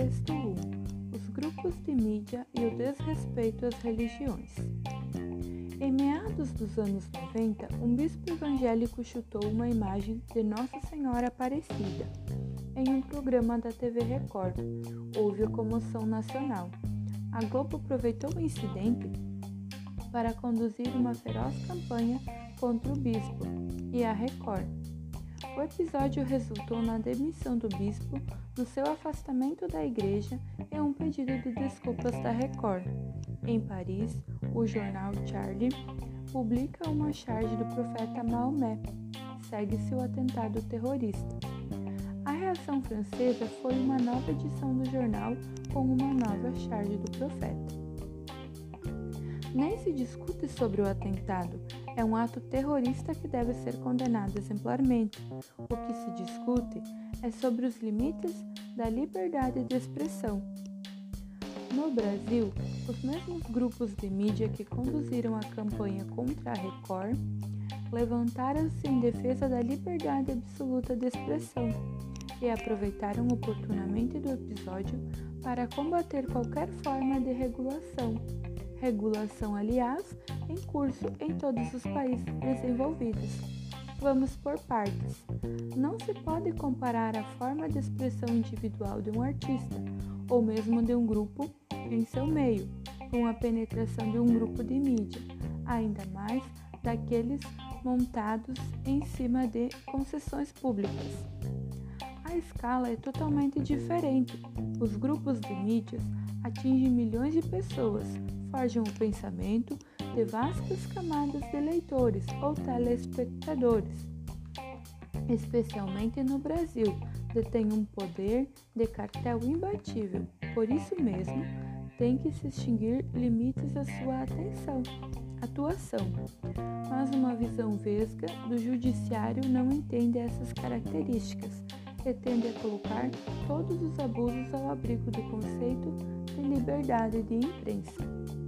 investigou os grupos de mídia e o desrespeito às religiões. Em meados dos anos 90, um bispo evangélico chutou uma imagem de Nossa Senhora Aparecida em um programa da TV Record. Houve comoção nacional. A Globo aproveitou o incidente para conduzir uma feroz campanha contra o bispo e a Record. O episódio resultou na demissão do bispo, no seu afastamento da igreja e um pedido de desculpas da Record. Em Paris, o jornal Charlie publica uma charge do profeta Maomé. Segue-se o atentado terrorista. A reação francesa foi uma nova edição do jornal com uma nova charge do profeta. Nem se discute sobre o atentado, é um ato terrorista que deve ser condenado exemplarmente. O que se discute é sobre os limites da liberdade de expressão. No Brasil, os mesmos grupos de mídia que conduziram a campanha contra a Record levantaram-se em defesa da liberdade absoluta de expressão e aproveitaram oportunamente do episódio para combater qualquer forma de regulação. Regulação, aliás, em curso em todos os países desenvolvidos. Vamos por partes. Não se pode comparar a forma de expressão individual de um artista, ou mesmo de um grupo, em seu meio, com a penetração de um grupo de mídia, ainda mais daqueles montados em cima de concessões públicas. A escala é totalmente diferente. Os grupos de mídias atingem milhões de pessoas, forjam o pensamento de vastas camadas de leitores ou telespectadores. Especialmente no Brasil, detém um poder de cartel imbatível. Por isso mesmo, tem que se extinguir limites à sua atenção, atuação. Mas uma visão vesga do judiciário não entende essas características e tende a colocar todos os abusos ao abrigo do conceito de liberdade de imprensa.